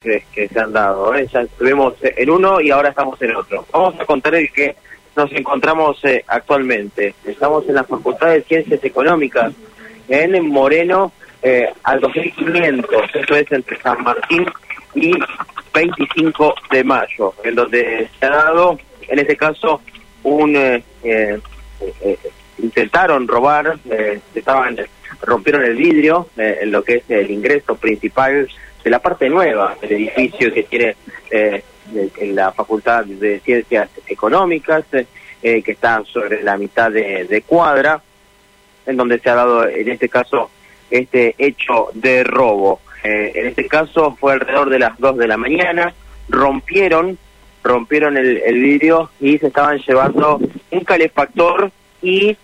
que, se han dado. ¿eh? Ya estuvimos en uno y ahora estamos en otro. Vamos a contar el que nos encontramos eh, actualmente. Estamos en la Facultad de Ciencias Económicas, en Moreno, eh, al 2500. Esto es entre San Martín y 25 de mayo, en donde se ha dado, en este caso, un... Eh, eh, eh, intentaron robar, estaban rompieron el vidrio en lo que es el ingreso principal de la parte nueva del edificio que tiene eh, la Facultad de Ciencias Económicas, eh, que está sobre la mitad de, de cuadra, en donde se ha dado en este caso este hecho de robo. Eh, en este caso fue alrededor de las 2 de la mañana, rompieron rompieron el, el vidrio y se estaban llevando un calefactor y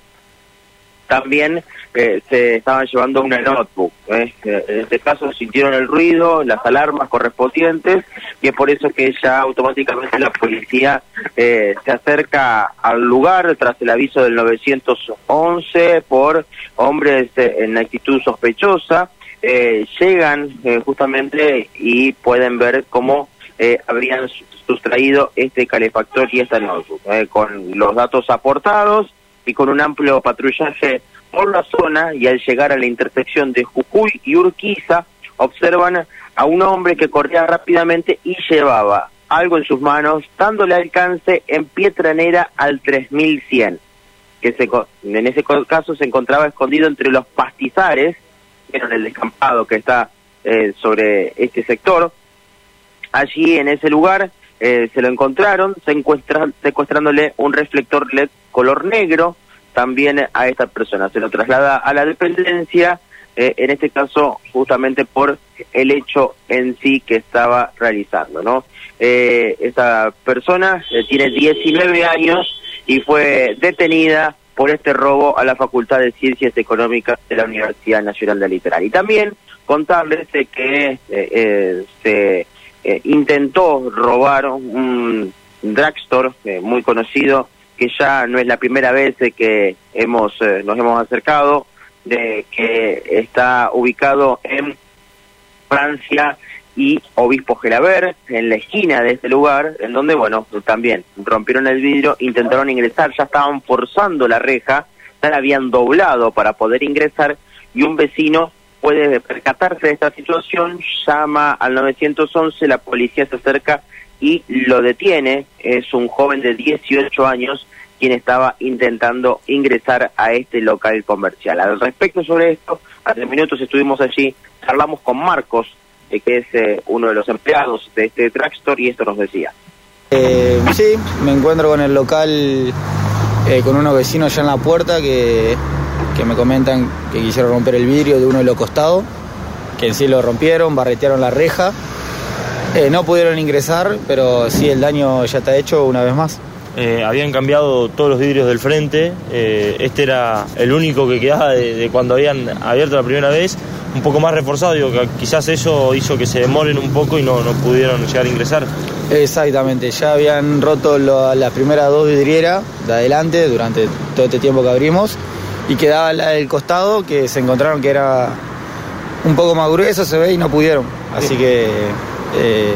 también eh, se estaban llevando una notebook. ¿eh? En este caso sintieron el ruido, las alarmas correspondientes, y es por eso que ya automáticamente la policía eh, se acerca al lugar tras el aviso del 911 por hombres eh, en actitud sospechosa. Eh, llegan eh, justamente y pueden ver cómo eh, habrían sustraído este calefactor y esta notebook, con los datos aportados y con un amplio patrullaje por la zona y al llegar a la intersección de Jujuy y Urquiza observan a un hombre que corría rápidamente y llevaba algo en sus manos dándole alcance en Pietranera al 3100 que se, en ese caso se encontraba escondido entre los pastizares en el descampado que está eh, sobre este sector. Allí en ese lugar eh, se lo encontraron secuestra- secuestrándole un reflector LED color negro también a esta persona. Se lo traslada a la dependencia, eh, en este caso justamente por el hecho en sí que estaba realizando. ¿no? Eh, esta persona eh, tiene 19 años y fue detenida por este robo a la Facultad de Ciencias Económicas de la Universidad Nacional de Litoral. Y también contarles de que eh, se intentó robar un drugstore muy conocido que ya no es la primera vez que hemos eh, nos hemos acercado de que está ubicado en Francia y Obispo Gelaber, en la esquina de este lugar, en donde, bueno, también rompieron el vidrio, intentaron ingresar, ya estaban forzando la reja, ya la habían doblado para poder ingresar, y un vecino puede percatarse de esta situación, llama al 911, la policía se acerca y lo detiene, es un joven de 18 años quien estaba intentando ingresar a este local comercial. Al respecto sobre esto, hace minutos estuvimos allí, charlamos con Marcos, eh, que es eh, uno de los empleados de este drugstore, y esto nos decía. Eh, sí, me encuentro con el local, eh, con unos vecinos ya en la puerta que, que me comentan que quisieron romper el vidrio de uno de los costados, que en sí lo rompieron, barretearon la reja. Eh, no pudieron ingresar, pero sí el daño ya está hecho una vez más. Eh, habían cambiado todos los vidrios del frente, eh, este era el único que quedaba de, de cuando habían abierto la primera vez, un poco más reforzado, digo, que quizás eso hizo que se demoren un poco y no, no pudieron llegar a ingresar. Exactamente, ya habían roto lo- las primeras dos vidrieras de adelante durante todo este tiempo que abrimos y quedaba la del costado que se encontraron que era un poco más grueso, se ve, y no pudieron. Así que eh,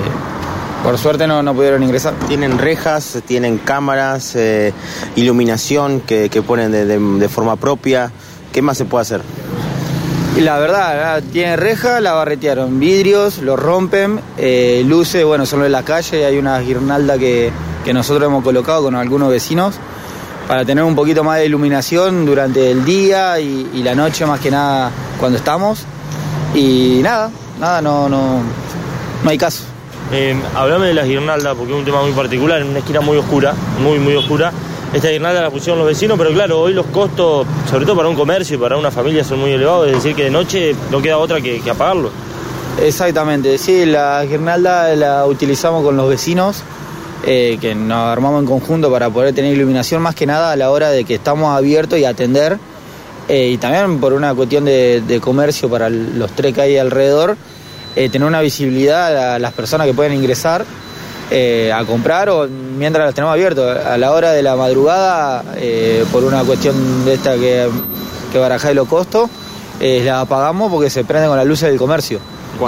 por suerte no, no pudieron ingresar. Tienen rejas, tienen cámaras, eh, iluminación que, que ponen de, de- de forma propia. ¿Qué más se puede hacer? Y la verdad, ah, tiene reja, la barretearon, vidrios, los rompen, eh, luces, bueno, son los de la calle, hay una guirnalda que, que nosotros hemos colocado con algunos vecinos para tener un poquito más de iluminación durante el día y, y la noche más que nada cuando estamos. Y nada, nada, no, no, no hay caso. Eh, hablame de las guirnaldas, porque es un tema muy particular, en una esquina muy oscura, muy, muy oscura. Esta guirnalda la pusieron los vecinos, pero claro, hoy los costos, sobre todo para un comercio y para una familia, son muy elevados, es decir, que de noche no queda otra que, que apagarlo. Exactamente, sí, la guirnalda la utilizamos con los vecinos, eh, que nos armamos en conjunto para poder tener iluminación más que nada a la hora de que estamos abiertos y atender, eh, y también por una cuestión de, de comercio para los tres que hay alrededor, eh, tener una visibilidad a las personas que pueden ingresar eh, a comprar o mientras las tenemos abiertos. A la hora de la madrugada, eh, por una cuestión de esta que, que barajá de los costos, eh, la apagamos porque se prende con las luces del comercio.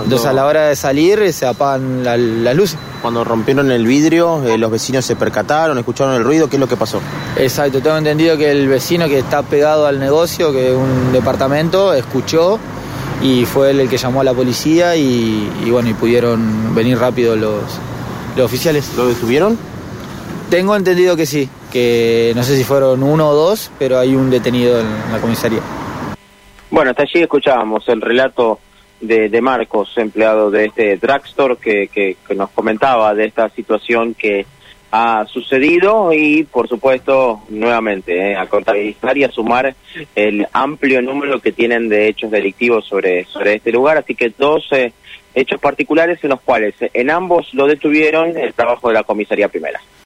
Entonces a la hora de salir se apagan la- las luces. Cuando rompieron el vidrio, los vecinos se percataron, escucharon el ruido, ¿qué es lo que pasó? Exacto, tengo entendido que el vecino que está pegado al negocio, que es un departamento, escuchó y fue él el que llamó a la policía y, y bueno, y pudieron venir rápido los, los oficiales. ¿Lo detuvieron? Tengo entendido que sí, que no sé si fueron uno o dos, pero hay un detenido en la comisaría. Bueno, hasta allí escuchábamos el relato de, de Marcos, empleado de este drugstore, que, que, que nos comentaba de esta situación que ha sucedido y, por supuesto, nuevamente, eh, a contabilizar y a sumar el amplio número que tienen de hechos delictivos sobre, sobre este lugar. Así que dos eh, hechos particulares en los cuales eh, en ambos lo detuvieron el trabajo de la comisaría primera.